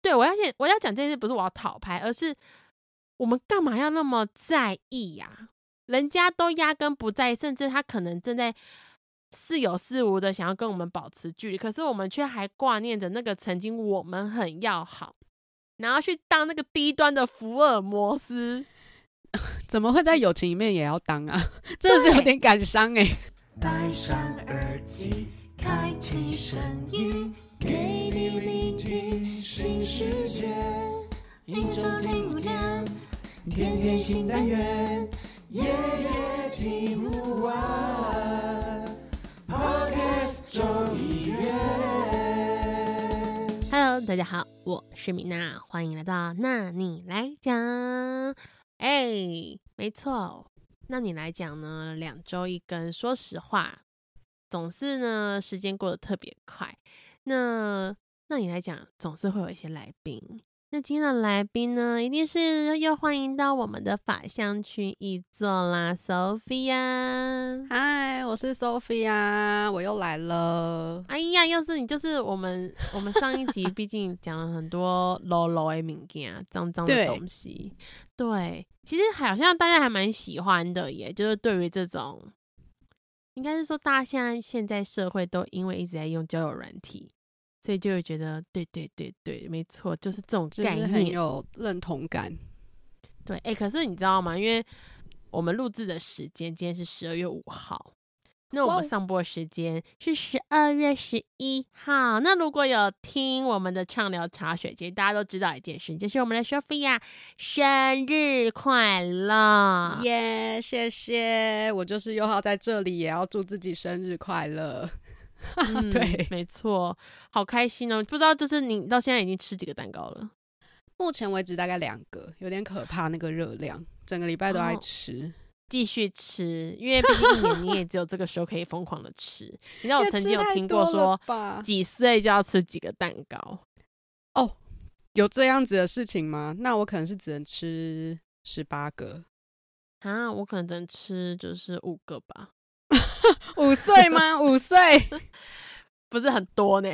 对，我要讲我要讲这件事，不是我要讨拍，而是我们干嘛要那么在意呀、啊？人家都压根不在意，甚至他可能正在似有似无的想要跟我们保持距离，可是我们却还挂念着那个曾经我们很要好，然后去当那个低端的福尔摩斯，怎么会在友情里面也要当啊？真的是有点感伤哎。戴上耳机，开启声音，给你聆听新世界，一周听五天，天天新单元。夜夜听不完，Podcast 众议院。Hello，大家好，我是米娜，欢迎来到那你来讲。哎，没错，那你来讲呢？两周一更，说实话，总是呢时间过得特别快。那那你来讲，总是会有一些来宾。那今天的来宾呢，一定是又欢迎到我们的法香区一座啦，Sophia。嗨，我是 Sophia，我又来了。哎呀，要是你就是我们，我们上一集毕竟讲了很多 low low 的物件，脏脏的东西。对，对，其实好像大家还蛮喜欢的耶，就是对于这种，应该是说大家现在现在社会都因为一直在用交友软体。所以就会觉得，对对对对，没错，就是这种概念，很有认同感。对，哎、欸，可是你知道吗？因为我们录制的时间今天是十二月五号，那我们上播时间是十二月十一号。那如果有听我们的畅聊茶水间，大家都知道一件事，就是我们的 Sophia 生日快乐！耶，谢谢！我就是又要在这里也要祝自己生日快乐。嗯、对，没错，好开心哦！不知道就是你到现在已经吃几个蛋糕了？目前为止大概两个，有点可怕那个热量，整个礼拜都爱吃，哦、继续吃，因为毕竟一年你也只有这个时候可以疯狂的吃。你知道我曾经有听过说，几岁就要吃几个蛋糕？哦，有这样子的事情吗？那我可能是只能吃十八个啊，我可能只能吃就是五个吧。五岁吗？五岁 不是很多呢，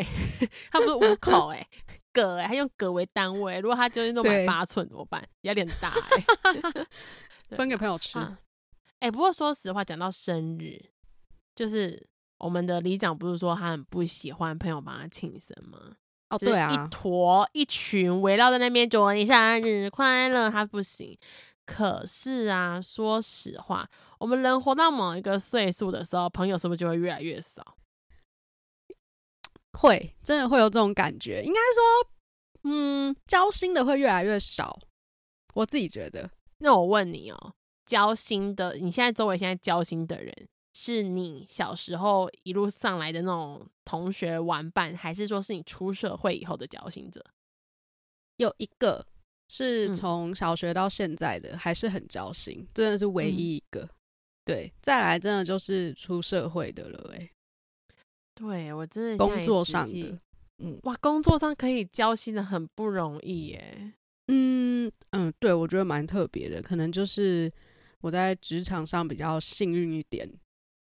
他不是五口哎，个哎，他用个为单位。如果他今天都买八寸怎么办？有点大哎，分给朋友吃。哎、不过说实话，讲到生日，就是我们的里长不是说他很不喜欢朋友帮他庆生吗？哦，对啊，一坨一群围绕在那边祝你生日快乐，他不行。可是啊，说实话，我们人活到某一个岁数的时候，朋友是不是就会越来越少？会，真的会有这种感觉。应该说，嗯，交心的会越来越少。我自己觉得。那我问你哦，交心的，你现在周围现在交心的人，是你小时候一路上来的那种同学玩伴，还是说是你出社会以后的交心者？有一个。是从小学到现在的，嗯、还是很交心，真的是唯一一个。嗯、对，再来真的就是出社会的了，哎。对，我真的工作上的，嗯，哇，工作上可以交心的很不容易耶。嗯嗯，对，我觉得蛮特别的，可能就是我在职场上比较幸运一点，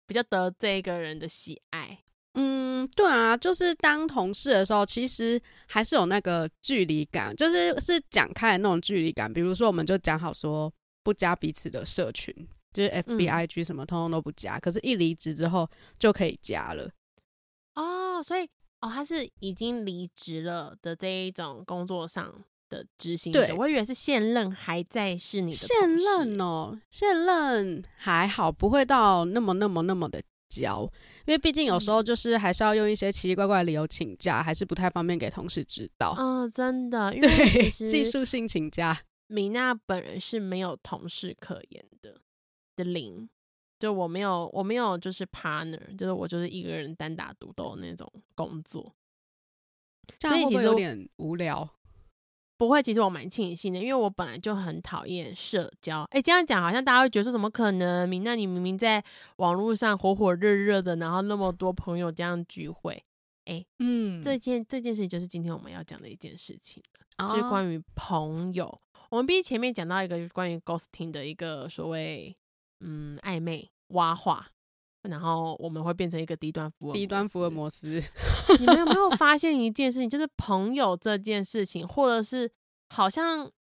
比较得这个人的喜爱。嗯，对啊，就是当同事的时候，其实还是有那个距离感，就是是讲开的那种距离感。比如说，我们就讲好说不加彼此的社群，就是 FBIG 什么，通通都不加。嗯、可是，一离职之后就可以加了。哦，所以哦，他是已经离职了的这一种工作上的执行者。对我以为是现任还在是你的现任哦，现任还好，不会到那么那么那么的。焦，因为毕竟有时候就是还是要用一些奇奇怪怪的理由请假，还是不太方便给同事知道。嗯、哦，真的，因为技术性请假，米娜本人是没有同事可言的的零，就我没有，我没有就是 partner，就是我就是一个人单打独斗的那种工作，所以其实有点无聊。不会，其实我蛮庆幸的，因为我本来就很讨厌社交。哎，这样讲好像大家会觉得说怎么可能？明，那你明明在网络上火火热热的，然后那么多朋友这样聚会，哎，嗯，这件这件事情就是今天我们要讲的一件事情，哦、就是关于朋友。我们毕竟前面讲到一个关于 ghosting 的一个所谓嗯暧昧挖话，然后我们会变成一个低端福尔低端福尔摩斯。你们有没有 发现一件事情，就是朋友这件事情，或者是好像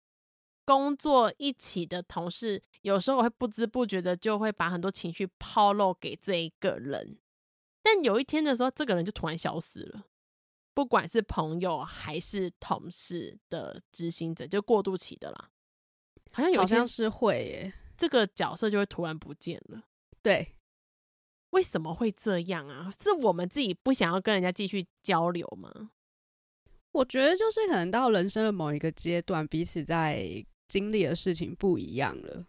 工作一起的同事，有时候我会不知不觉的就会把很多情绪抛露给这一个人，但有一天的时候，这个人就突然消失了。不管是朋友还是同事的执行者，就过渡期的啦，好像有好像是会耶，这个角色就会突然不见了。对，为什么会这样啊？是我们自己不想要跟人家继续交流吗？我觉得就是可能到人生的某一个阶段，彼此在经历的事情不一样了，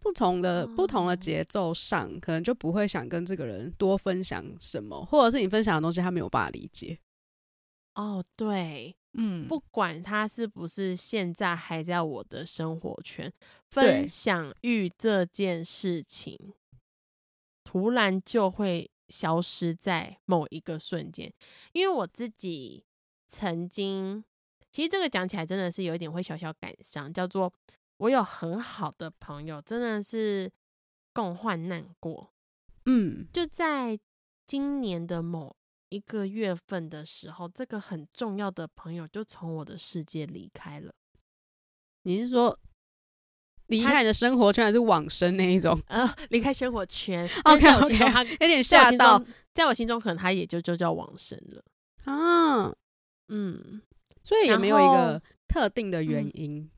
不同的、哦、不同的节奏上，可能就不会想跟这个人多分享什么，或者是你分享的东西他没有办法理解。哦，对，嗯，不管他是不是现在还在我的生活圈，分享欲这件事情，突然就会消失在某一个瞬间。因为我自己曾经，其实这个讲起来真的是有一点会小小感伤，叫做我有很好的朋友，真的是共患难过，嗯，就在今年的某。一个月份的时候，这个很重要的朋友就从我的世界离开了。你是说离开你的生活圈，还是往生那一种？啊，离开生活圈。OK OK，他有点吓到，在我心中，可能他也就就叫往生了啊。嗯，所以也没有一个特定的原因。嗯，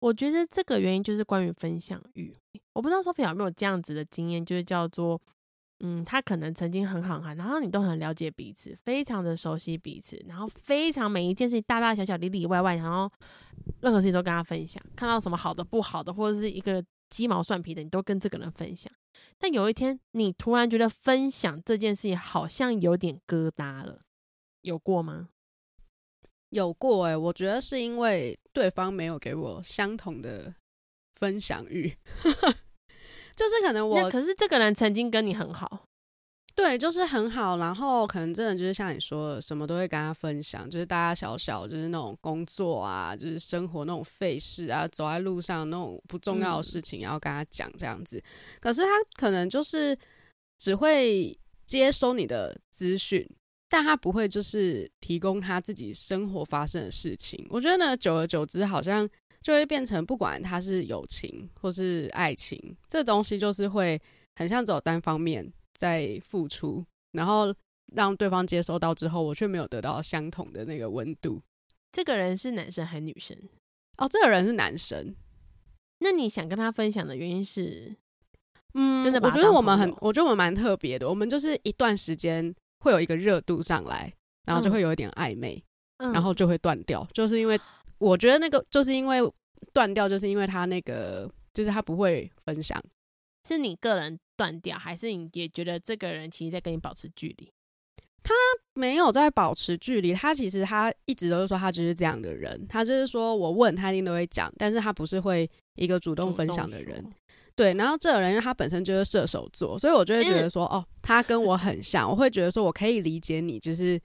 我觉得这个原因就是关于分享欲。我不知道 Sophia 有没有这样子的经验，就是叫做。嗯，他可能曾经很好看，然后你都很了解彼此，非常的熟悉彼此，然后非常每一件事情大大小小里里外外，然后任何事情都跟他分享，看到什么好的不好的，或者是一个鸡毛蒜皮的，你都跟这个人分享。但有一天，你突然觉得分享这件事情好像有点疙瘩了，有过吗？有过哎、欸，我觉得是因为对方没有给我相同的分享欲。就是可能我，可是这个人曾经跟你很好，对，就是很好，然后可能真的就是像你说的，什么都会跟他分享，就是大大小小，就是那种工作啊，就是生活那种费事啊，走在路上那种不重要的事情，要跟他讲这样子。嗯。可是他可能就是只会接收你的资讯，但他不会就是提供他自己生活发生的事情。我觉得呢，久而久之，好像。就会变成，不管他是友情或是爱情，这东西就是会很像走单方面在付出，然后让对方接收到之后，我却没有得到相同的那个温度。这个人是男生还是女生？哦，这个人是男生。那你想跟他分享的原因是？嗯，真的，我觉得我们很，我觉得我们蛮特别的。我们就是一段时间会有一个热度上来，然后就会有一点暧昧，嗯，然后就会断掉，就是因为。我觉得那个就是因为断掉，就是因为他那个，就是他不会分享。是你个人断掉，还是你也觉得这个人其实在跟你保持距离？他没有在保持距离，他其实他一直都是说他就是这样的人。他就是说我问他一定都会讲，但是他不是会一个主动分享的人。对，然后这个人因为他本身就是射手座，所以我就会觉得说，哦，他跟我很像，我会觉得说我可以理解你，就是。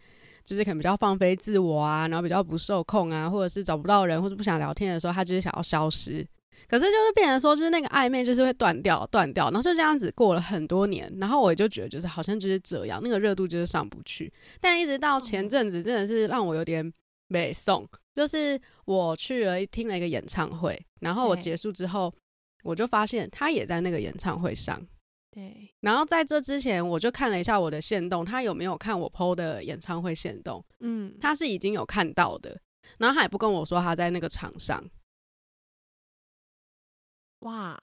就是可能比较放飞自我啊，然后比较不受控啊，或者是找不到人或者不想聊天的时候，他就是想要消失。可是就是变成说，就是那个暧昧就是会断掉，断掉，然后就这样子过了很多年，然后我就觉得就是好像就是这样，那个热度就是上不去。但一直到前阵子，真的是让我有点美送，就是我去了听了一个演唱会，然后我结束之后，我就发现他也在那个演唱会上。对，然后在这之前，我就看了一下我的线动，他有没有看我 PO 的演唱会线动？嗯，他是已经有看到的，然后他也不跟我说他在那个场上。哇，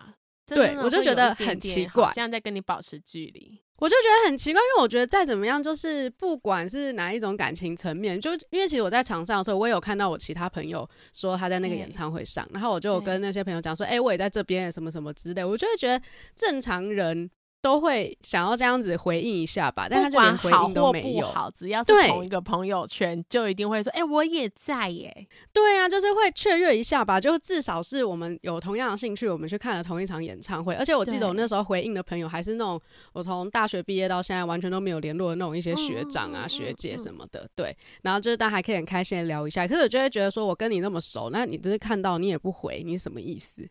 对，我就觉得很奇怪，现在在跟你保持距离，我就觉得很奇怪，因为我觉得再怎么样，就是不管是哪一种感情层面，就因为其实我在场上的时候，我也有看到我其他朋友说他在那个演唱会上，然后我就有跟那些朋友讲说，哎、欸，我也在这边，什么什么之类，我就会觉得正常人。都会想要这样子回应一下吧，但他就连回应都没有。好不好，只要是同一个朋友圈，就一定会说：“哎、欸，我也在耶。”对啊，就是会雀跃一下吧，就至少是我们有同样的兴趣，我们去看了同一场演唱会。而且我记得我那时候回应的朋友，还是那种我从大学毕业到现在完全都没有联络的那种一些学长啊、嗯、学姐什么的。对，然后就是大家还可以很开心的聊一下。可是我就会觉得说，我跟你那么熟，那你只是看到你也不回，你什么意思？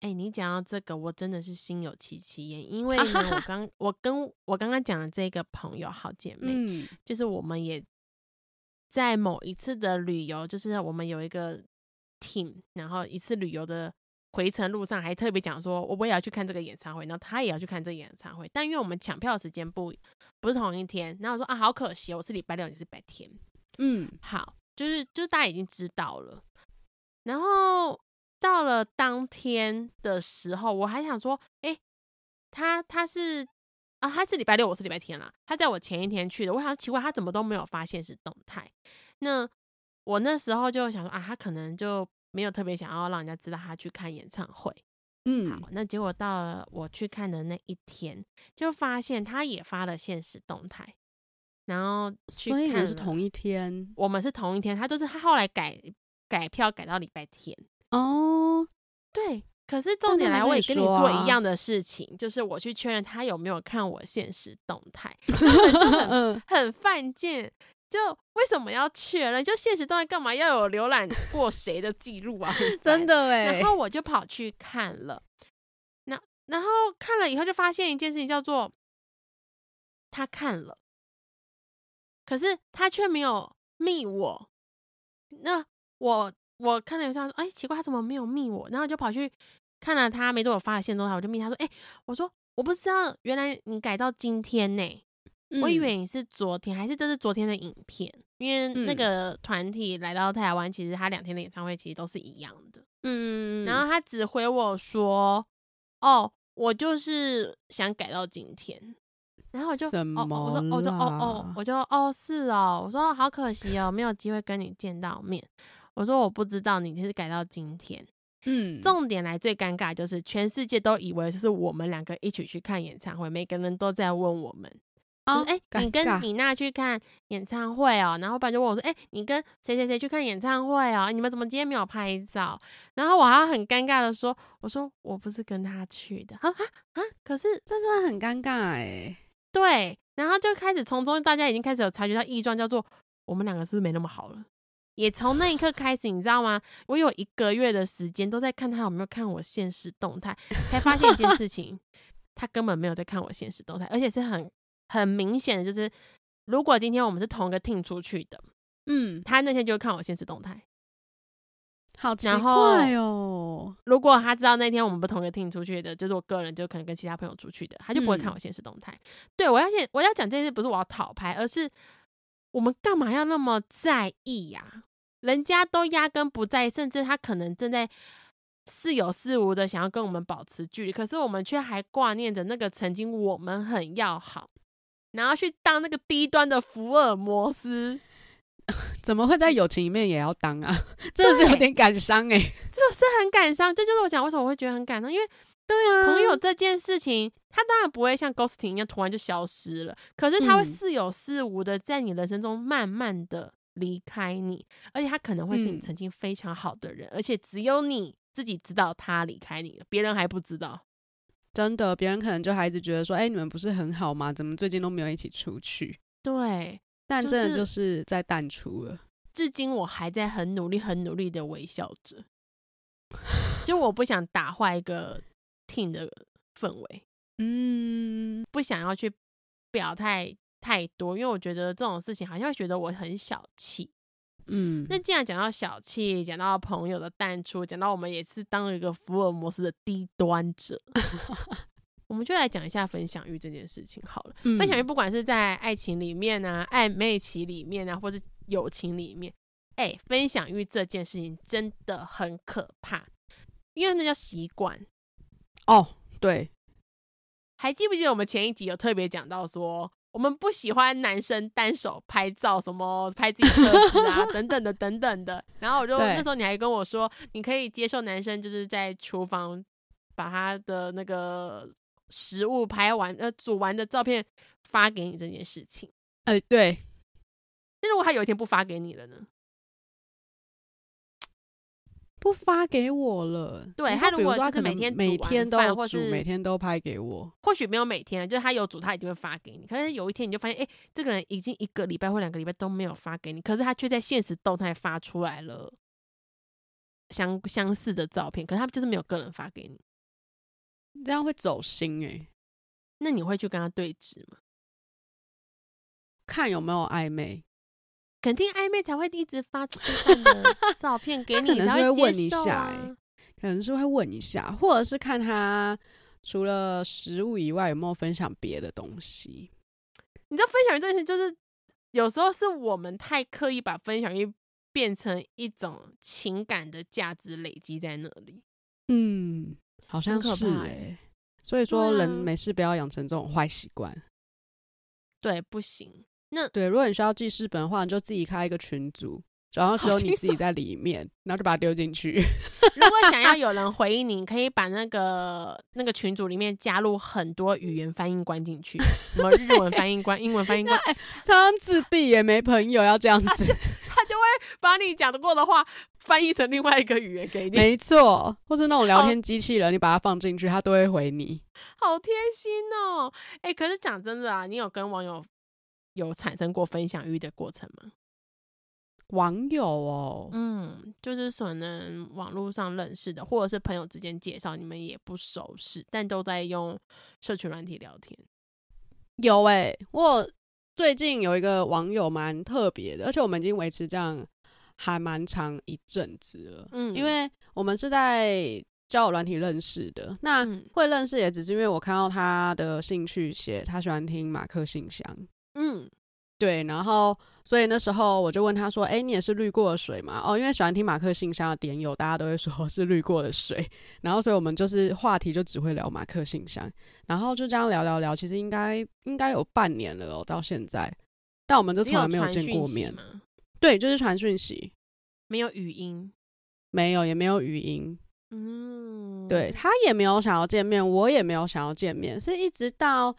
哎、欸，你讲到这个，我真的是心有戚戚焉，因为呢，我 刚我跟我刚刚讲的这个朋友好姐妹，嗯，就是我们也在某一次的旅游，就是我们有一个 team，然后一次旅游的回程路上，还特别讲说，我我也要去看这个演唱会，然后他也要去看这个演唱会，但因为我们抢票的时间不不是同一天，然后我说啊，好可惜，我是礼拜六，你是礼拜天，嗯，好，就是就是大家已经知道了，然后。到了当天的时候，我还想说，哎、欸，他他是啊，他是礼拜六，我是礼拜天啦。他在我前一天去的，我想奇怪，他怎么都没有发现实动态。那我那时候就想说啊，他可能就没有特别想要让人家知道他去看演唱会。嗯，好，那结果到了我去看的那一天，就发现他也发了现实动态，然后去看，所以是同一天，我们是同一天，他就是他后来改改票改到礼拜天。哦，对，可是重点来，我也跟你做一样的事情，啊、就是我去确认他有没有看我现实动态，就很很犯贱。就为什么要确认？就现实动态干嘛要有浏览过谁的记录啊？真的哎。然后我就跑去看了，那然后看了以后就发现一件事情，叫做他看了，可是他却没有密我。那我。我看了一下，说：“哎、欸，奇怪，他怎么没有密我？”然后就跑去看了他没对我发的线动态，我就密他说：“哎、欸，我说我不知道，原来你改到今天呢？嗯、我以为你是昨天，还是这是昨天的影片？因为那个团体来到台湾，其实他两天的演唱会其实都是一样的。嗯，然后他只回我说：‘哦，我就是想改到今天。’然后我就什么哦，我说我就哦哦，我就哦是哦，我说好可惜哦，没有机会跟你见到面。”我说我不知道你是改到今天，嗯，重点来最尴尬就是全世界都以为是我们两个一起去看演唱会，每个人都在问我们，哦，哎、欸，你跟米娜去看演唱会哦，然后爸就问我说，哎、欸，你跟谁谁谁去看演唱会哦？你们怎么今天没有拍照？然后我还很尴尬的说，我说我不是跟他去的，啊啊啊！可是 这真的很尴尬哎，对，然后就开始从中大家已经开始有察觉到异状，叫做我们两个是不是没那么好了？也从那一刻开始，你知道吗？我有一个月的时间都在看他有没有看我现实动态，才发现一件事情，他根本没有在看我现实动态，而且是很很明显的，就是如果今天我们是同一个 team 出去的，嗯，他那天就会看我现实动态，好奇怪哦。如果他知道那天我们不同一个 team 出去的，就是我个人就可能跟其他朋友出去的，他就不会看我现实动态。嗯、对，我要讲我要讲这件事，不是我要讨拍，而是。我们干嘛要那么在意呀、啊？人家都压根不在意，甚至他可能正在似有似无的想要跟我们保持距离，可是我们却还挂念着那个曾经我们很要好，然后去当那个低端的福尔摩斯，怎么会在友情里面也要当啊？真的是有点感伤诶、欸，这是很感伤。这就是我讲为什么我会觉得很感伤，因为。对啊，朋友这件事情，他当然不会像 ghosting 一样突然就消失了，可是他会似有似无的在你人生中慢慢的离开你，而且他可能会是你曾经非常好的人，嗯、而且只有你自己知道他离开你了，别人还不知道。真的，别人可能就还一直觉得说，哎、欸，你们不是很好吗？怎么最近都没有一起出去？对，但真的就是在淡出了。至今我还在很努力、很努力的微笑着，就我不想打坏一个。听的氛围，嗯，不想要去表态太多，因为我觉得这种事情好像会觉得我很小气，嗯。那既然讲到小气，讲到朋友的淡出，讲到我们也是当一个福尔摩斯的低端者，我们就来讲一下分享欲这件事情好了。嗯、分享欲不管是在爱情里面啊、暧昧期里面啊，或是友情里面，哎、欸，分享欲这件事情真的很可怕，因为那叫习惯。哦，oh, 对，还记不记得我们前一集有特别讲到说，我们不喜欢男生单手拍照，什么拍自己车子啊，等等的，等等的。然后我就那时候你还跟我说，你可以接受男生就是在厨房把他的那个食物拍完呃煮完的照片发给你这件事情。哎、呃，对。那如果他有一天不发给你了呢？不发给我了。对，他如果就是每天每天都或是每天都拍给我，或许没有每天，就是他有煮，他一定会发给你。可是有一天你就发现，哎、欸，这个人已经一个礼拜或两个礼拜都没有发给你，可是他却在现实动态发出来了相相似的照片，可是他就是没有个人发给你。这样会走心哎、欸。那你会去跟他对峙吗？看有没有暧昧，肯定暧昧才会一直发吃饭的 照片给你，可能是会问一下、啊，哎，可能是会问一下，或者是看他除了食物以外有没有分享别的东西。你知道分享欲这件事，就是有时候是我们太刻意把分享欲变成一种情感的价值累积在那里。嗯，好像是哎、欸。所以说，人没事不要养成这种坏习惯。对，不行。那对，如果你需要记事本的话，你就自己开一个群组，然后只有你自己在里面，然后就把它丢进去。如果想要 有人回应你，可以把那个那个群组里面加入很多语言翻译官进去，什么日文翻译官、英文翻译官。哎，常常自闭也没朋友，要这样子，他，他就会把你讲得过的话翻译成另外一个语言给你。没错，或是那种聊天机器人，你把它放进去，它都会回你。好贴心哦！哎，可是讲真的啊，你有跟网友有产生过分享欲的过程吗？网友哦，嗯，就是可能网络上认识的，或者是朋友之间介绍，你们也不熟识，但都在用社群软体聊天。有哎、欸，我最近有一个网友蛮特别的，而且我们已经维持这样还蛮长一阵子了。嗯，因为我们是在交友软体认识的，那会认识也只是因为我看到他的兴趣写他喜欢听马克信箱。嗯。对，然后所以那时候我就问他说：“哎，你也是滤过的水吗？”哦，因为喜欢听马克信箱的点友，大家都会说是滤过的水。然后所以我们就是话题就只会聊马克信箱，然后就这样聊聊聊，其实应该应该有半年了哦，到现在，但我们就从来没有见过面。对，就是传讯息，没有语音，没有也没有语音。嗯，对，他也没有想要见面，我也没有想要见面，是一直到。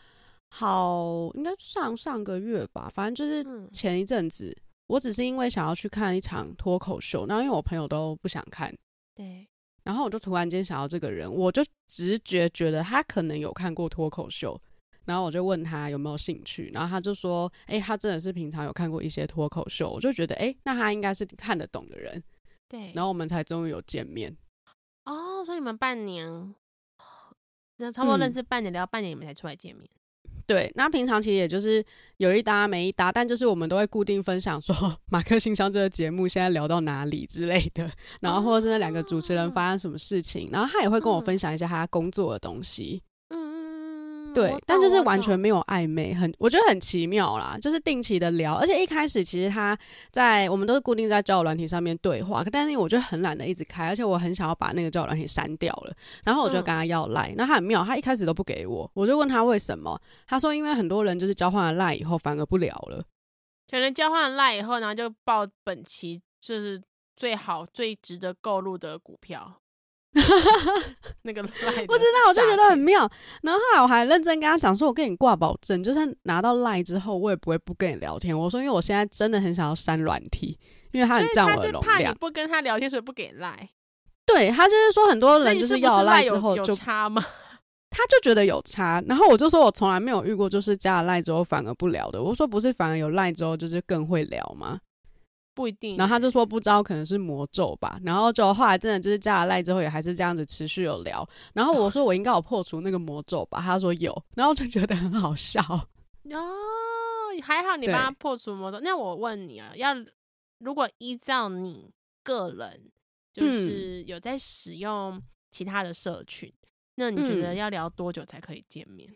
好，应该上上个月吧，反正就是前一阵子，嗯，我只是因为想要去看一场脱口秀，然后因为我朋友都不想看，对，然后我就突然间想到这个人，我就直觉觉得他可能有看过脱口秀，然后我就问他有没有兴趣，然后他就说，哎，欸，他真的是平常有看过一些脱口秀，我就觉得，哎，欸，那他应该是看得懂的人，对，然后我们才终于有见面。哦，所以你们半年，那差不多认识半年，聊半年你们才出来见面。对，那平常其实也就是有一搭没一搭，但就是我们都会固定分享说 马克信箱这个节目现在聊到哪里之类的，然后或者是那两个主持人发生什么事情，然后他也会跟我分享一下他工作的东西。对，但就是完全没有暧昧，很我觉得很奇妙啦。就是定期的聊，而且一开始其实他在我们都是固定在交友软体上面对话，但是我就很懒得一直开，而且我很想要把那个交友软体删掉了。然后我就跟他要赖，那他很妙，他一开始都不给我，我就问他为什么，他说因为很多人就是交换了赖以后反而不聊了，可能交换了赖以后，然后就报本期就是最好最值得购入的股票。那个赖不知道，我就觉得很妙。然后后来我还认真跟他讲说：“我跟你挂保证，就算拿到赖之后，我也不会不跟你聊天。”我说：“因为我现在真的很想要删软体，因为他很占我的容量。”他是怕你不跟他聊天，所以不给赖。对，他就是说很多人就是要赖之后就有差吗？他就觉得有差。然后我就说我从来没有遇过，就是加了赖之后反而不聊的。我说不是，反而有赖之后就是更会聊吗？不一定，然后他就说不知道，可能是魔咒吧。然后就后来真的就是加了赖之后，也还是这样子持续有聊。然后我说我应该有破除那个魔咒吧，他说有，然后就觉得很好笑。哦，还好你帮他破除魔咒。那我问你啊，要如果依照你个人，就是有在使用其他的社群，嗯，那你觉得要聊多久才可以见面？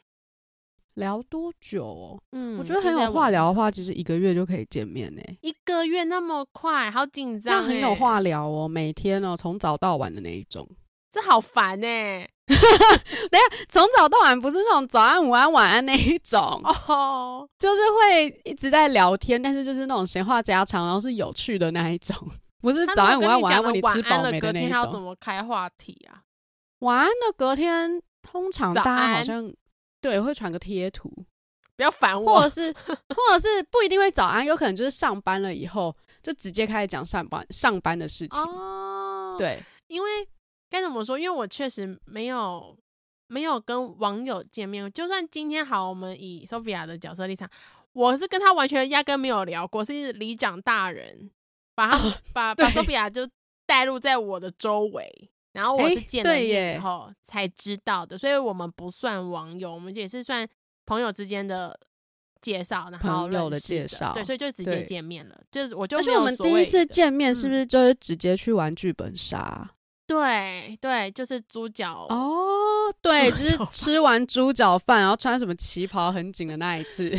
聊多久哦？嗯，我觉得很有话聊的话，其实一个月就可以见面呢。一个月那么快，好紧张。很有话聊哦，每天哦，从早到晚的那一种。这好烦呢。等下，从早到晚不是那种早安、午安、晚安那一种哦，就是会一直在聊天，但是就是那种闲话家常，然后是有趣的那一种，不是早安、午安、晚安问你吃饱没的那一种。要怎么开话题啊？晚安的隔天，通常大家好像。对，会传个贴图，不要烦我，或者是，或者是不一定会早安，有可能就是上班了以后就直接开始讲上班上班的事情。哦，对，因为该怎么说？因为我确实没有没有跟网友见面，就算今天好，我们以 Sophia 的角色立场，我是跟他完全压根没有聊过，是里长大人把他、哦、把把 Sophia 就带入在我的周围。然后我是见了面以后、欸、才知道的，所以我们不算网友，我们也是算朋友之间的介绍，然后朋友的介绍，对，所以就直接见面了。就是我就而且我们第一次见面是不是就是直接去玩剧本杀？嗯对对，就是猪脚哦，对，就是吃完猪脚饭，然后穿什么旗袍很紧的那一次。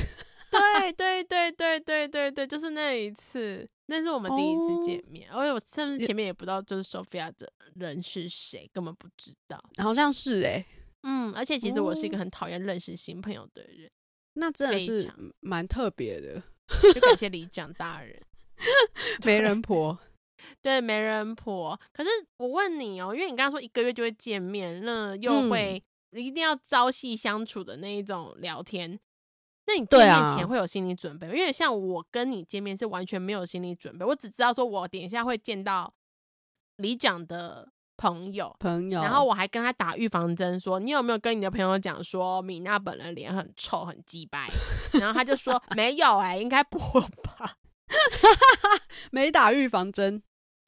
对对对对对对对，就是那一次，那是我们第一次见面，而且、哦、我甚至前面也不知道就是 Sophia 的人是谁，根本不知道。好像是哎、欸，嗯，而且其实我是一个很讨厌认识新朋友的人，哦、那真的是蛮特别的。就感谢里长大人，媒人婆。对，媒人婆。可是我问你哦，因为你刚刚说一个月就会见面，那又会一定要朝夕相处的那一种聊天，嗯、那你见面前会有心理准备？啊、因为像我跟你见面是完全没有心理准备，我只知道说我等一下会见到里长的朋友，朋友，然后我还跟他打预防针，说你有没有跟你的朋友讲说米娜本人脸很臭很鸡掰？然后他就说 没有哎、欸，应该不会吧？没打预防针。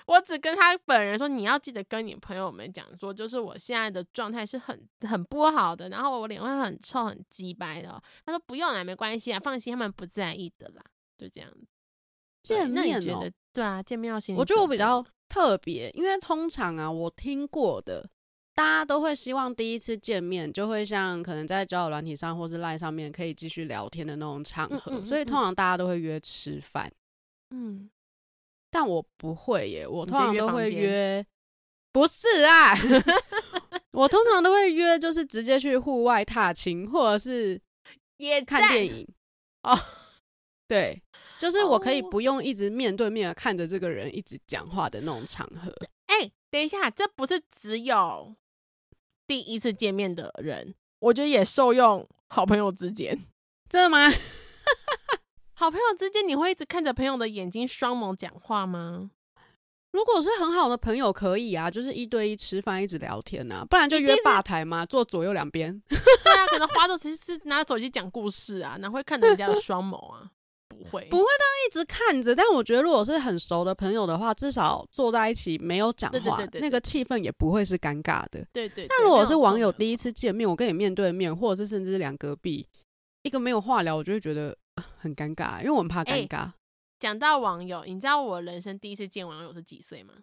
我只跟他本人说，你要记得跟你朋友们讲说，就是我现在的状态是很很不好的，然后我脸会很臭、很鸡掰的。他说不用了，没关系啊，放心，他们不在意的啦，就这样。见面觉得对啊，见面要心。我觉得我比较特别，因为通常啊，我听过的，大家都会希望第一次见面就会像可能在交友软体上或是 LINE 上面可以继续聊天的那种场合，嗯嗯嗯嗯，所以通常大家都会约吃饭。嗯。但我不会耶，我通常都会约，不是啊，我通常都会约，就是直接去户外踏青，或者是看电影哦。对，就是我可以不用一直面对面的看着这个人一直讲话的那种场合。哎、欸，等一下，这不是只有第一次见面的人，我觉得也受用。好朋友之间，真的吗？好朋友之间，你会一直看着朋友的眼睛双眸讲话吗？如果是很好的朋友，可以啊，就是一对一吃饭，一直聊天啊，不然就约吧台嘛，坐左右两边。对啊，可能花都其实是拿手机讲故事啊，哪会看着人家的双眸啊？不会，不会，当一直看着。但我觉得，如果是很熟的朋友的话，至少坐在一起没有讲话，对对对对对，那个气氛也不会是尴尬的。对，对对。但如果是网友第一次见面，我跟你面对面，或者是甚至是两隔壁，一个没有话聊，我就会觉得。很尴尬，因为我们怕尴尬。讲、欸、到网友，你知道我人生第一次见网友是几岁吗？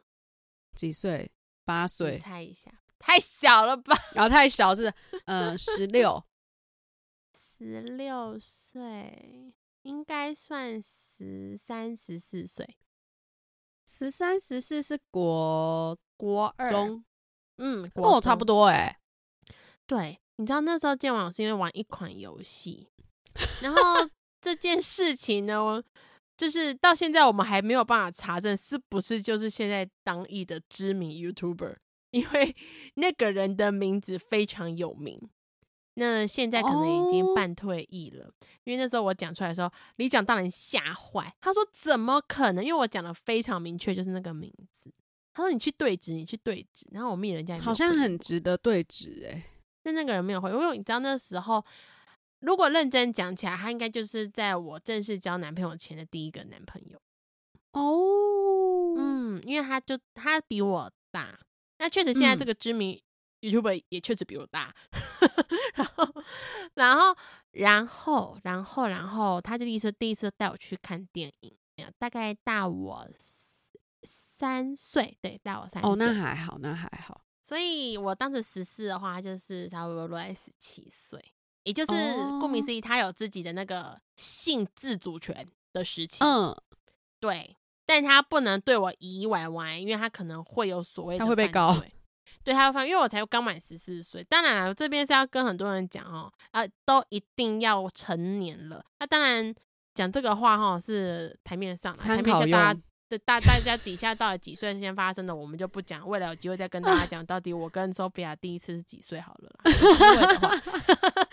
几岁？八岁？猜一下，太小了吧？然后太小是，呃，十六，十六岁，应该算十三、十四岁。十三、十四是国国二中，嗯，跟我差不多哎、欸。对，你知道那时候见网友是因为玩一款游戏。然后这件事情呢，就是到现在我们还没有办法查证是不是就是现在当役的知名 YouTuber，因为那个人的名字非常有名。那现在可能已经半退役了，哦、因为那时候我讲出来的时候，李长大人吓坏，他说怎么可能？因为我讲的非常明确，就是那个名字。他说你去对质，你去对质。然后我密人家好像很值得对质哎，但那个人没有回，因为你知道那时候。如果认真讲起来，他应该就是在我正式交男朋友前的第一个男朋友哦。嗯，因为他就他比我大，那确实现在这个知名 YouTuber 也确实比我大。然后，然后，然后，然后，然后，他就第一次第一次带我去看电影，大概大我三岁，对，大我三岁。哦，那还好，那还好。所以我当时十四的话，就是差不多落在十七岁。也就是顾名思义，他有自己的那个性自主权的事情。嗯，对，但他不能对我以歪歪，因为他可能会有所谓的他会被告。对，他会犯，因为我才刚满十四岁。当然了，我这边是要跟很多人讲哦，啊，都一定要成年了。那当然讲这个话哈，是台面上，台面下大家。大大家底下到底几岁先发生的，我们就不讲。为了有机会再跟大家讲，到底我跟 Sophia 第一次是几岁好了啦。有机会的话，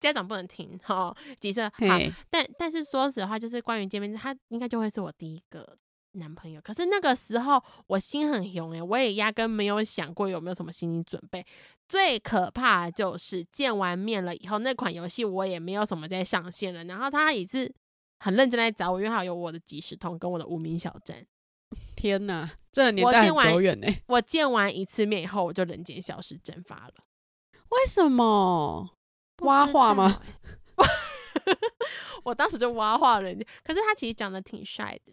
家长不能听哦。几岁？好，但但是说实话，就是关于见面，他应该就会是我第一个男朋友。可是那个时候我心很雄诶，我也压根没有想过有没有什么心理准备。最可怕的就是见完面了以后，那款游戏我也没有什么在上线了。然后他也是。很认真来找我，因为还有我的即时通跟我的无名小站，天哪，这年代很久远呢。我见完一次面以后，我就人间消失蒸发了。为什么？挖话吗？我当时就挖话人家，可是他其实长得挺帅的。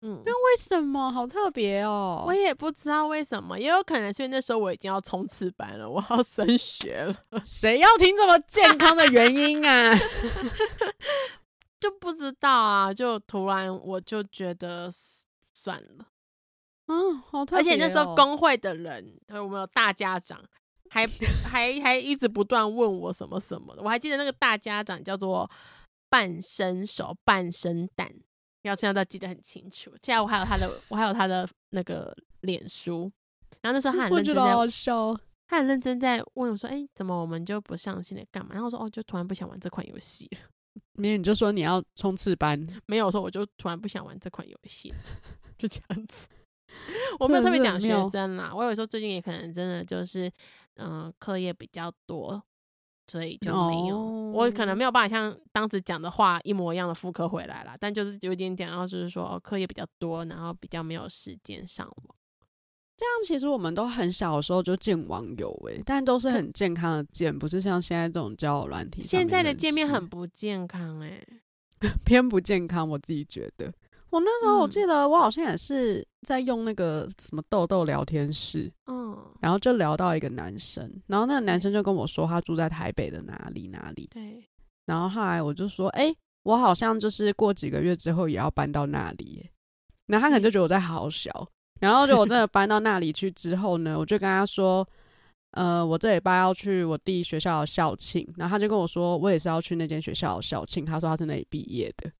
嗯，那为什么？好特别哦！我也不知道为什么，也有可能是因为那时候我已经要冲刺班了，我要升学了。谁要听这么健康的原因啊？就不知道啊，就突然我就觉得算了。嗯、哦，好特别哦。而且那时候工会的人，还有我们有大家长，还 还还一直不断问我什么什么的。我还记得那个大家长叫做半生熟、半生蛋。要这样都记得很清楚。现在我还有他的，我还有他的那个脸书。然后那时候他很认真在，好笑，他很认真在问我说：“哎、欸，怎么我们就不上线了？干嘛？”然后我说：“哦，就突然不想玩这款游戏了。”没有，你就说你要冲刺班。没有说，我就突然不想玩这款游戏，就这样子。我没有特别讲学生啦，我有时候最近也可能真的就是，嗯、呃，课业比较多。所以就没有，oh. 我可能没有办法像当时讲的话一模一样的复刻回来了，但就是有点点，然后就是说课业比较多，然后比较没有时间上网。这样其实我们都很小的时候就见网友诶、欸，但都是很健康的见，不是像现在这种交友软体。现在的见面很不健康诶、欸，偏不健康，我自己觉得。我那时候我记得我好像也是在用那个什么豆豆聊天室，嗯，然后就聊到一个男生，然后那个男生就跟我说他住在台北的哪里哪里，对，然后后来我就说，哎、欸，我好像就是过几个月之后也要搬到那里，然后他可能就觉得我在好小，然后就我真的搬到那里去之后呢，我就跟他说，呃，我这礼拜要去我弟学校的校庆，然后他就跟我说，我也是要去那间学校的校庆，他说他是那里毕业的。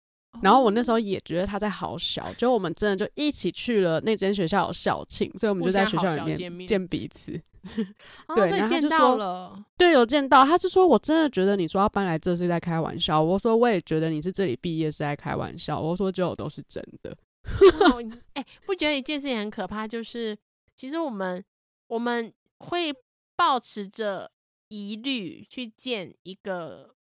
然后我那时候也觉得他在好小，就我们真的就一起去了那间学校有校庆，所以我们就在学校里面见彼此。对，然后他就说，对，有见到。他就说，我真的觉得你说要搬来这是在开玩笑。我说我也觉得你是这里毕业是在开玩笑。我说就都是真的。哎、欸，不觉得一件事情很可怕？就是其实我们我们会保持着疑虑去见一个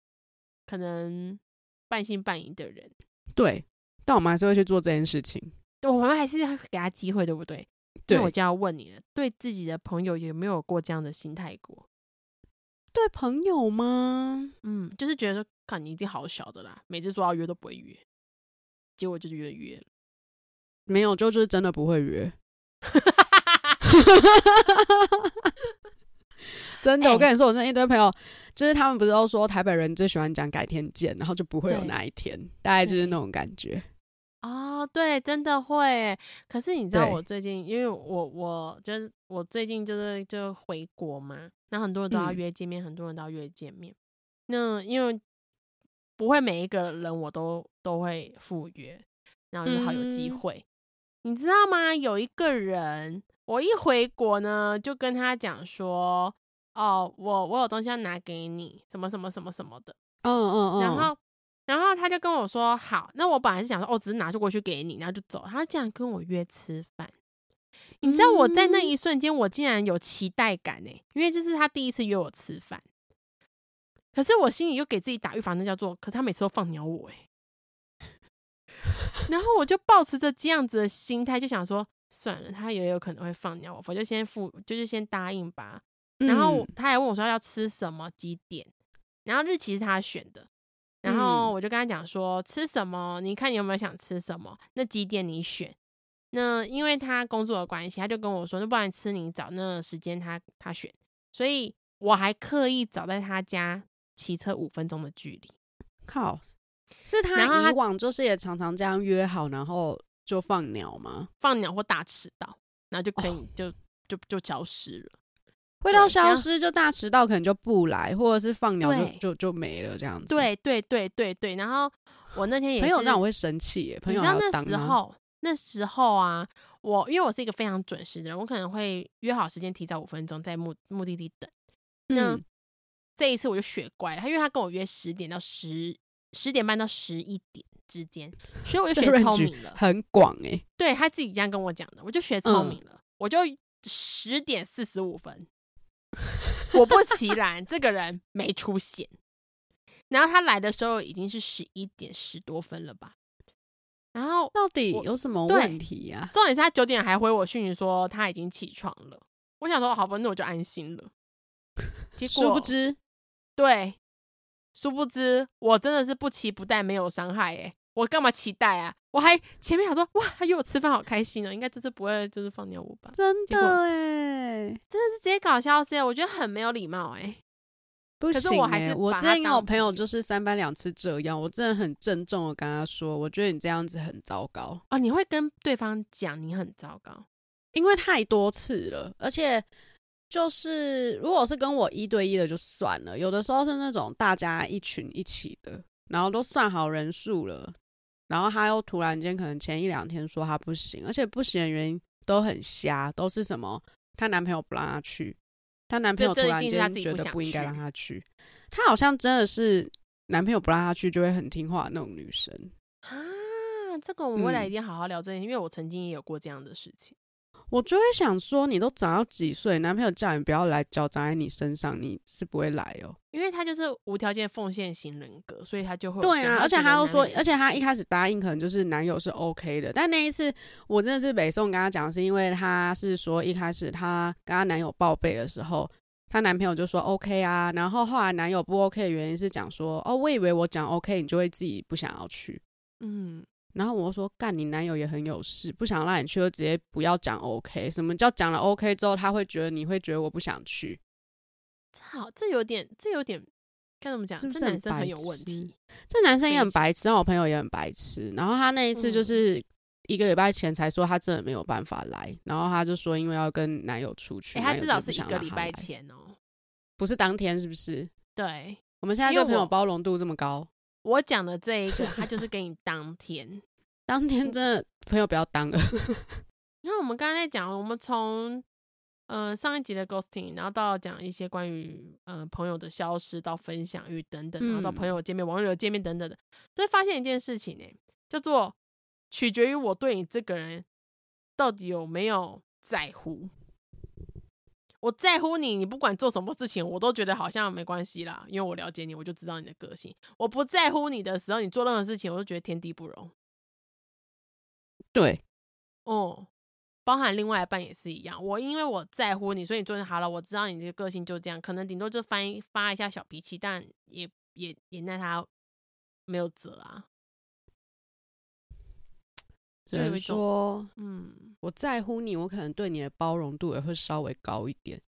可能半信半疑的人。对，但我们还是会去做这件事情。对，我们还是要给他机会，对不对？对，那我就要问你了，对自己的朋友有没有过这样的心态过？对朋友吗？嗯，就是觉得说，看你一定好小的啦，每次说要约都不会约，结果就是约约了。没有，就就是真的不会约。真的，欸、我跟你说，我那一堆朋友，就是他们不是都说台北人最喜欢讲改天见，然后就不会有那一天，大概就是那种感觉。哦，对，真的会。可是你知道，我最近因为我我就是我最近就是就回国嘛，那很多人都要约见面，嗯、很多人都要约见面。那因为不会每一个人我都都会赴约，然后就好有机会。嗯、你知道吗？有一个人，我一回国呢，就跟他讲说。哦，我我有东西要拿给你，什么什么什么什么的，嗯嗯嗯，然后然后他就跟我说好，那我本来是想说，哦，只是拿就过去给你，然后就走。他竟然跟我约吃饭，你知道我在那一瞬间，我竟然有期待感呢，因为这是他第一次约我吃饭。可是我心里又给自己打预防针，叫做，可是他每次都放鸟我哎。然后我就抱持着这样子的心态，就想说，算了，他也有可能会放鸟我，我就先付，就是先答应吧。然后他还问我说要吃什么几点，然后日期是他选的，然后我就跟他讲说吃什么，你看你有没有想吃什么？那几点你选？那因为他工作的关系，他就跟我说，那不然吃你找那时间他他选，所以我还刻意找在他家骑车五分钟的距离。靠，是他以往就是也常常这样约好，然后就放鸟吗？放鸟或大迟到，然后就可以就、哦、就就消失了。会到消失就大迟到，可能就不来，或者是放鸟就就就没了这样子。对对对对对。然后我那天也是朋友让我会生气耶，朋友？你知道那时候那时候啊，我因为我是一个非常准时的人，我可能会约好时间提早五分钟在目目的地等。那、嗯、这一次我就学乖了，他因为他跟我约十点到十十点半到十一点之间，所以我就学 聪明了，很广哎。对他自己这样跟我讲的，我就学聪明了，嗯、我就十点四十五分。果不其然，这个人没出现。然后他来的时候已经是十一点十多分了吧？然后到底有什么问题呀、啊？重点是他九点还回我讯息说他已经起床了。我想说好吧，那我就安心了。结果殊不知，对，殊不知我真的是不期不待，没有伤害哎。我干嘛期待啊？我还前面想说哇，他约我吃饭好开心哦，应该这次不会就是放尿我吧？真的哎，真的是直接搞消失，我觉得很没有礼貌哎。不行、欸，可是我还是我之前跟我朋友就是三番两次这样，我真的很郑重的跟他说，我觉得你这样子很糟糕哦。你会跟对方讲你很糟糕，因为太多次了，而且就是如果是跟我一对一的就算了，有的时候是那种大家一群一起的，然后都算好人数了，然后他又突然间可能前一两天说他不行，而且不行的原因都很瞎，都是什么她男朋友不让她去。她男朋友突然间觉得不应该让她去，她好像真的是男朋友不让她去就会很听话的那种女生啊。这个我们未来一定要好好聊这件事，嗯，因为我曾经也有过这样的事情。我就会想说，你都长到几岁，男朋友叫你不要来，脚长在你身上，你是不会来哦。因为他就是无条件奉献型人格，所以他就会对啊。而且他又说，而且他一开始答应可能就是男友是 OK 的，但那一次我真的是北宋跟他讲，是因为他是说一开始他跟他男友报备的时候，他男朋友就说 OK 啊，然后后来男友不 OK 的原因是讲说，哦，我以为我讲 OK，你就会自己不想要去，嗯。然后我说干，你男友也很有事，不想让你去，就直接不要讲 OK。什么叫讲了 OK 之后，他会觉得你会觉得我不想去？这好，这有点，这有点该怎么讲？这男生很有问题。这男生也很白痴，然后我朋友也很白痴。然后他那一次就是一个礼拜前才说他真的没有办法来，嗯、然后他就说因为要跟男友出去。他至少是一个礼拜前哦，不是当天是不是？对，我们现在对朋友包容度这么高。我讲的这一个，他就是给你当天，当天真的朋友不要当了。你看，我们刚才在讲，我们从呃上一集的 ghosting，然后到讲一些关于呃朋友的消失，到分享欲等等，然后到朋友见面、网友见面等等的，就会发现一件事情呢，叫做取决于我对你这个人到底有没有在乎。我在乎你，你不管做什么事情，我都觉得好像没关系啦，因为我了解你，我就知道你的个性。我不在乎你的时候，你做任何事情，我都觉得天地不容。对，哦，包含另外一半也是一样。我因为我在乎你，所以你做的好了，我知道你这个个性就这样，可能顶多就发发一下小脾气，但也也也奈他没有辙啊。只能说，嗯，我在乎你，我可能对你的包容度也会稍微高一点，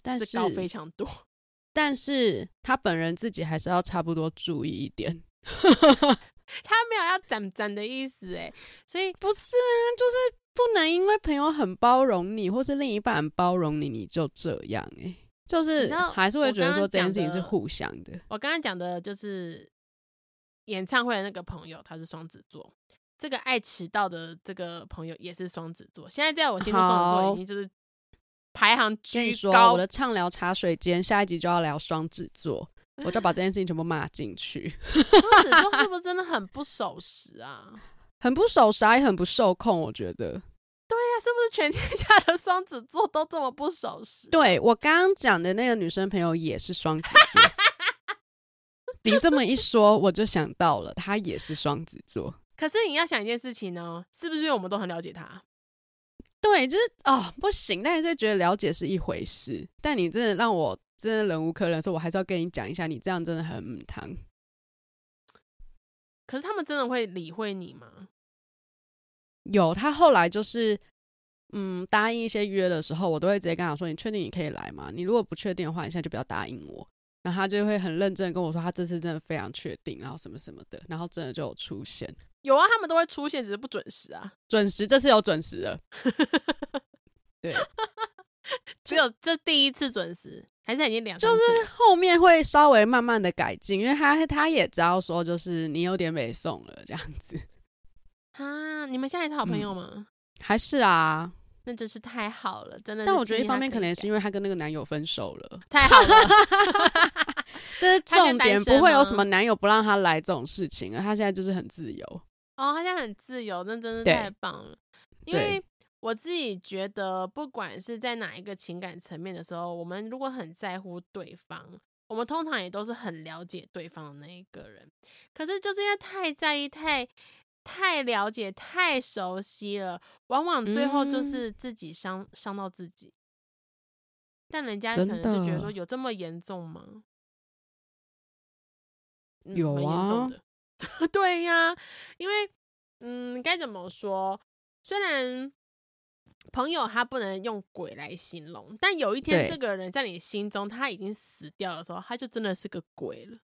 但是，是高非常多。但是他本人自己还是要差不多注意一点。他没有要斩斩的意思，哎，所以不是啊，就是不能因为朋友很包容你，或是另一半很包容你，你就这样，哎，就是还是会觉得说这件事情是互相的。我刚刚讲的就是演唱会的那个朋友，他是双子座。这个爱迟到的这个朋友也是双子座，现在在我心中双子座已经就是排行居高。我的畅聊茶水间下一集就要聊双子座，我就要把这件事情全部骂进去。双子座是不是真的很不守时啊？很不守时，也很不受控。我觉得，对呀、啊，是不是全天下的双子座都这么不守时？对，我刚刚讲的那个女生朋友也是双子座。你这么一说，我就想到了，她也是双子座。可是你要想一件事情呢，是不是因为我们都很了解他？对，就是哦，不行，但是觉得了解是一回事，但你真的让我真的忍无可忍的时候，我还是要跟你讲一下，你这样真的很母汤。可是他们真的会理会你吗？有，他后来就是嗯，答应一些约的时候，我都会直接跟他说：“你确定你可以来吗？你如果不确定的话，你现在就不要答应我。”然后他就会很认真跟我说：“他这次真的非常确定，然后什么什么的，然后真的就有出现。”有啊，他们都会出现，只是不准时啊。准时，这次有准时了。对，只有这第一次准时，还是已经两次。就是后面会稍微慢慢的改进，因为他他也知道说，就是你有点没送了这样子。啊，你们现在是好朋友吗？嗯，还是啊，那真是太好了，真的。但我觉得一方面可能也是因为她跟那个男友分手了，太好了。这是重点，不会有什么男友不让她来这种事情啊。她现在就是很自由。哦，他现在很自由，那真是太棒了。因为我自己觉得，不管是在哪一个情感层面的时候，我们如果很在乎对方，我们通常也都是很了解对方的那一个人。可是就是因为太在意、太太了解、太熟悉了，往往最后就是自己伤伤、嗯、到自己。但人家可能就觉得说，有这么严重吗？有啊，严重的。对呀，因为嗯，该怎么说？虽然朋友他不能用鬼来形容，但有一天这个人在你心中他已经死掉的时候，他就真的是个鬼了。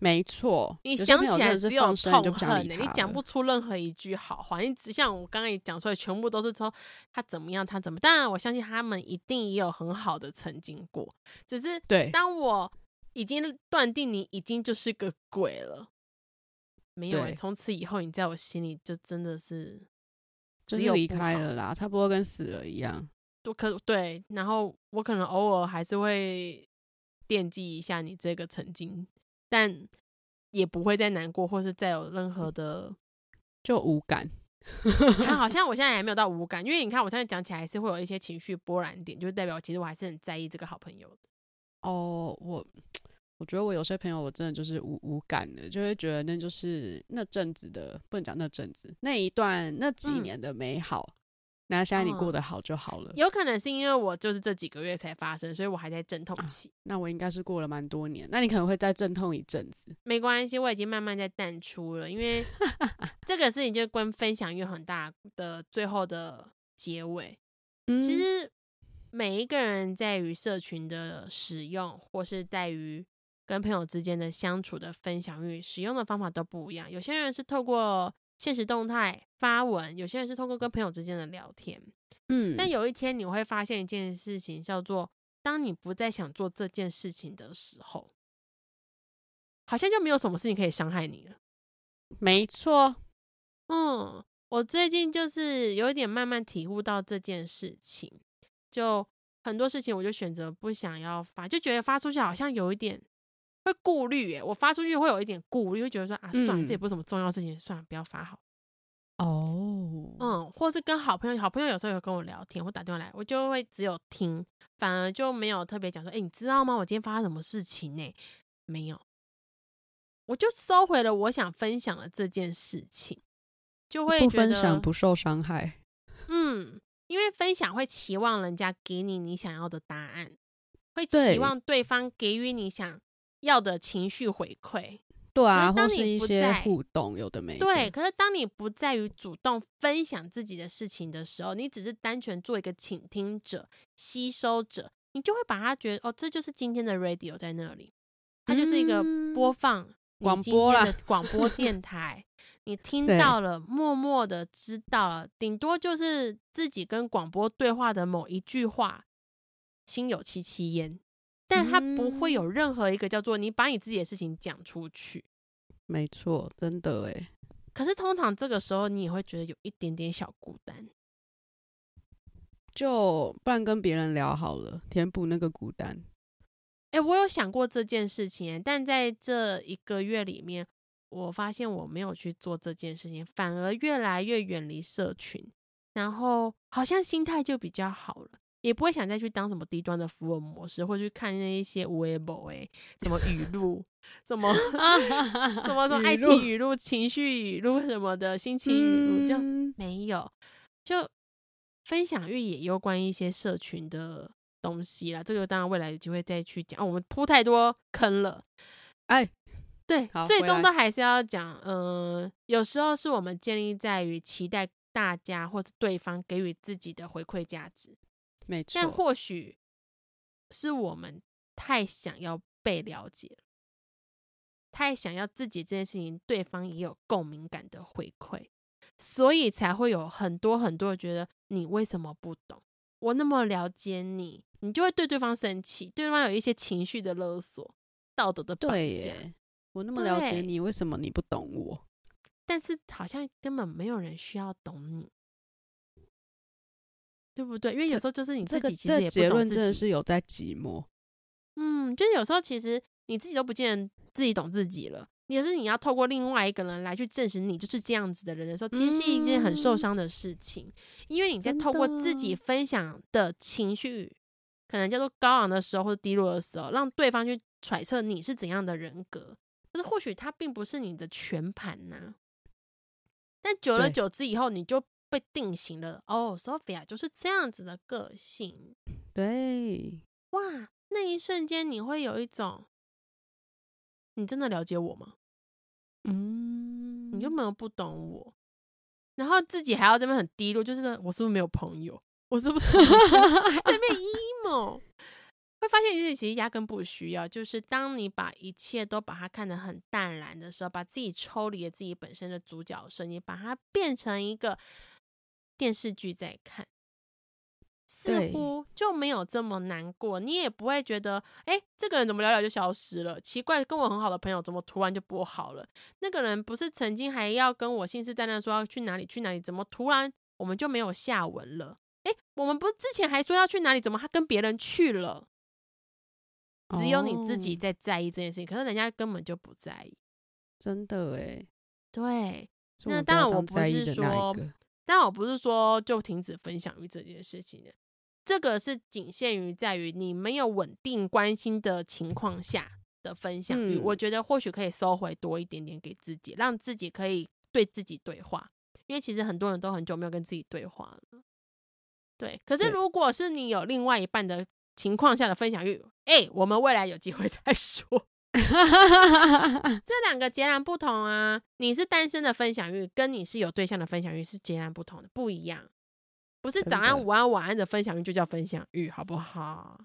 没错，你想起来只有痛恨，你讲不出任何一句好话。你只像我刚刚也讲出来，全部都是说他怎么样，他怎么。当然，我相信他们一定也有很好的曾经过。只是，对，当我已经断定你已经就是个鬼了，没有、欸，从此以后你在我心里就真的是只有离开了啦，差不多跟死了一样。都可对，然后我可能偶尔还是会惦记一下你这个曾经。但也不会再难过，或是再有任何的就无感。他好 像我现在还没有到无感，因为你看我现在讲起来还是会有一些情绪波澜点，就是代表其实我还是很在意这个好朋友的。哦，我我觉得我有些朋友我真的就是无无感的，就会觉得那就是那阵子的，不能讲那阵子，那一段那几年的美好。嗯那现在你过得好就好了。哦，有可能是因为我就是这几个月才发生，所以我还在阵痛期。啊，那我应该是过了蛮多年，那你可能会再阵痛一阵子。没关系，我已经慢慢在淡出了，因为 这个事情就跟分享欲很大的最后的结尾。嗯，其实每一个人在于社群的使用，或是在于跟朋友之间的相处的分享欲，使用的方法都不一样。有些人是透过现实动态发文，有些人是透过跟朋友之间的聊天，嗯，但有一天你会发现一件事情，叫做当你不再想做这件事情的时候，好像就没有什么事情可以伤害你了。没错，嗯，我最近就是有一点慢慢体悟到这件事情，就很多事情我就选择不想要发，就觉得发出去好像有一点。会顾虑耶，我发出去会有一点顾虑，会觉得说啊，算了，嗯、这也不是什么重要事情，算了，不要发好。哦，嗯，或是跟好朋友，好朋友有时候有跟我聊天或打电话来，我就会只有听，反而就没有特别讲说，哎、欸，你知道吗？我今天发生什么事情呢？没有，我就收回了我想分享的这件事情，就会不分享不受伤害。嗯，因为分享会期望人家给你你想要的答案，会期望对方给予你想。要的情绪回馈，对啊，或是一些互动，有的没的。对，可是当你不在于主动分享自己的事情的时候，你只是单纯做一个倾听者、吸收者，你就会把它觉得哦，这就是今天的 radio 在那里，它就是一个播放广播的广播 电台，你听到了，默默的知道了，顶多就是自己跟广播对话的某一句话，心有戚戚焉。但他不会有任何一个叫做你把你自己的事情讲出去，没错，真的诶。可是通常这个时候你也会觉得有一点点小孤单，就不然跟别人聊好了，填补那个孤单。诶，我有想过这件事情，但在这一个月里面，我发现我没有去做这件事情，反而越来越远离社群，然后好像心态就比较好了。也不会想再去当什么低端的福尔摩斯，或去看那一些微博诶，什么语 录，什么 什么什么爱情语录、情绪语录什么的心情语录，就没有。就分享欲也有关一些社群的东西啦。这个当然未来有机会再去讲。哦，我们铺太多坑了，哎，对，最终都还是要讲。嗯、呃，有时候是我们建立在于期待大家或者对方给予自己的回馈价值。没错，但或许是我们太想要被了解，太想要自己这件事情对方也有共鸣感的回馈，所以才会有很多很多人觉得你为什么不懂？我那么了解你，你就会对对方生气，对方有一些情绪的勒索、道德的绑架。我那么了解你，为什么你不懂我？但是好像根本没有人需要懂你。对不对？因为有时候就是你自己其实也不懂自己。这个、结论真的是有在寂寞。嗯，就是有时候其实你自己都不见得自己懂自己了。也是你要透过另外一个人来去证实你就是这样子的人的时候，其实是一件很受伤的事情。嗯、因为你在透过自己分享的情绪，可能叫做高昂的时候或者低落的时候，让对方去揣测你是怎样的人格。但是或许他并不是你的全盘呐、啊。但久了久之以后，你就被定型了。哦，Sophia 就是这样子的个性。对，哇，那一瞬间你会有一种，你真的了解我吗？嗯，你就没有不懂我，然后自己还要这边很低落，就是我是不是没有朋友？我是不是在那边 emo？会发现自己其实压根不需要。就是当你把一切都把它看得很淡然的时候，把自己抽离了自己本身的主角色，你把它变成一个电视剧在看。似乎就没有这么难过，你也不会觉得，哎，这个人怎么聊聊就消失了？奇怪，跟我很好的朋友怎么突然就不好了？那个人不是曾经还要跟我信誓旦旦说要去哪里去哪里，怎么突然我们就没有下文了？哎，我们不是之前还说要去哪里，怎么他跟别人去了？只有你自己在在意这件事情，可是人家根本就不在意。真的哎，对，那当然我不是说。但我不是说就停止分享欲这件事情的，这个是仅限于在于你没有稳定关心的情况下的分享欲。嗯、我觉得或许可以收回多一点点给自己，让自己可以对自己对话。因为其实很多人都很久没有跟自己对话了。对，可是如果是你有另外一半的情况下的分享欲，哎、欸，我们未来有机会再 说。这两个截然不同啊！你是单身的分享欲，跟你是有对象的分享欲是截然不同的，不一样。不是早安、午安、晚安的分享欲就叫分享欲，好不好？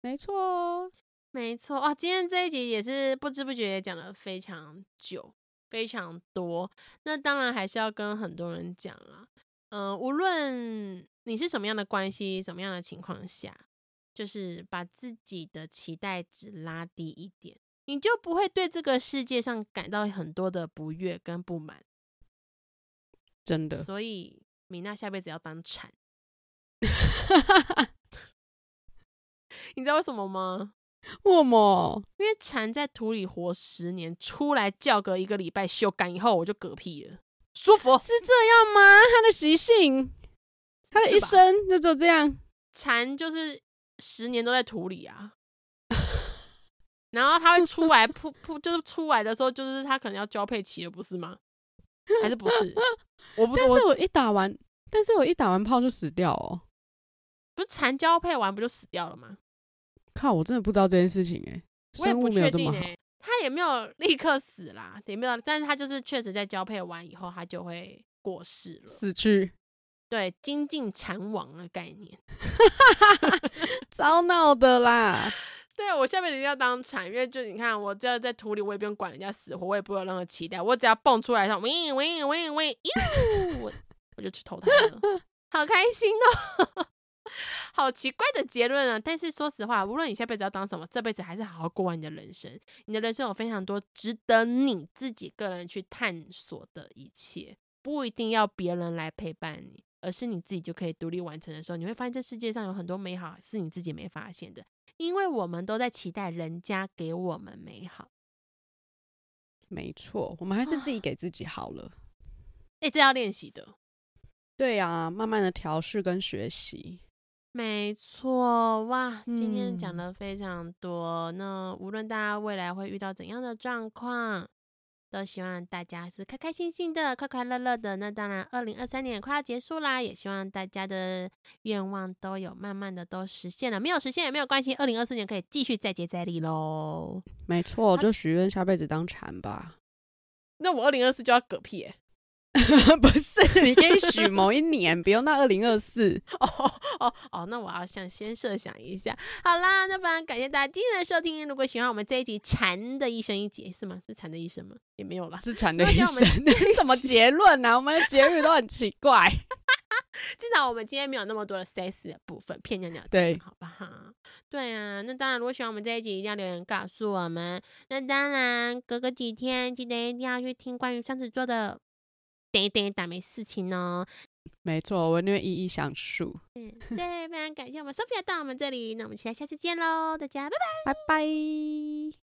没错，没错啊！今天这一集也是不知不觉也讲了非常久，非常多。那当然还是要跟很多人讲了。嗯、呃，无论你是什么样的关系，什么样的情况下，就是把自己的期待值拉低一点。你就不会对这个世界上感到很多的不悦跟不满，真的。所以米娜下辈子要当蝉，你知道为什么吗？为什么？因为蝉在土里活十年，出来叫个一个礼拜休干以后，我就嗝屁了，舒服。是这样吗？它的习性，它的一生就只有这样。蝉就是十年都在土里啊。然后它会出来噗噗，就是出来的时候，就是它可能要交配期了，不是吗？还是不是？我不知道。但是我一打完，但是我一打完炮就死掉哦。不是蝉交配完不就死掉了吗？靠，我真的不知道这件事情哎。我也不确定哎。他也没有立刻死啦，也没有，但是他就是确实在交配完以后，他就会过世了，死去。对，精尽蝉亡的概念。糟闹的啦。对，我下辈子一定要当蝉，因为就你看，我只要在土里，我也不用管人家死活，我也不会有任何期待，我只要蹦出来，它喂喂喂喂，哟，我我就去投胎了，好开心哦，好奇怪的结论啊！但是说实话，无论你下辈子要当什么，这辈子还是好好过完你的人生。你的人生有非常多值得你自己个人去探索的一切，不一定要别人来陪伴你，而是你自己就可以独立完成的时候，你会发现这世界上有很多美好是你自己没发现的。因为我们都在期待人家给我们美好，没错，我们还是自己给自己好了。哎、欸，这要练习的。对呀、啊，慢慢的调试跟学习。没错，哇，今天讲的非常多。嗯、那无论大家未来会遇到怎样的状况。都希望大家是开开心心的、快快乐乐的。那当然，二零二三年快要结束啦，也希望大家的愿望都有慢慢的都实现了。没有实现也没有关系，二零二四年可以继续再接再厉喽。没错，就许愿下辈子当蝉吧。那我二零二四就要嗝屁。不是，你可以许某一年，不用到二零二四。哦哦哦，那我要想先设想一下。好啦，那非常感谢大家今天的收听。如果喜欢我们这一集蝉的一生一节，是吗？是蝉的一生吗？也没有啦，是蝉的一生。什么结论啊？我们的结语都很奇怪。至少我们今天没有那么多的 sex 的部分，骗尿尿。对，好不好。对啊，那当然，如果喜欢我们这一集，一定要留言告诉我们。那当然，隔个几天记得一定要去听关于双子座的。点一点打没事情哦，没错，我会一一详述。嗯，对，非常感谢我们 Sophia 到我们这里，那我们期待下次见喽，大家拜拜，拜拜。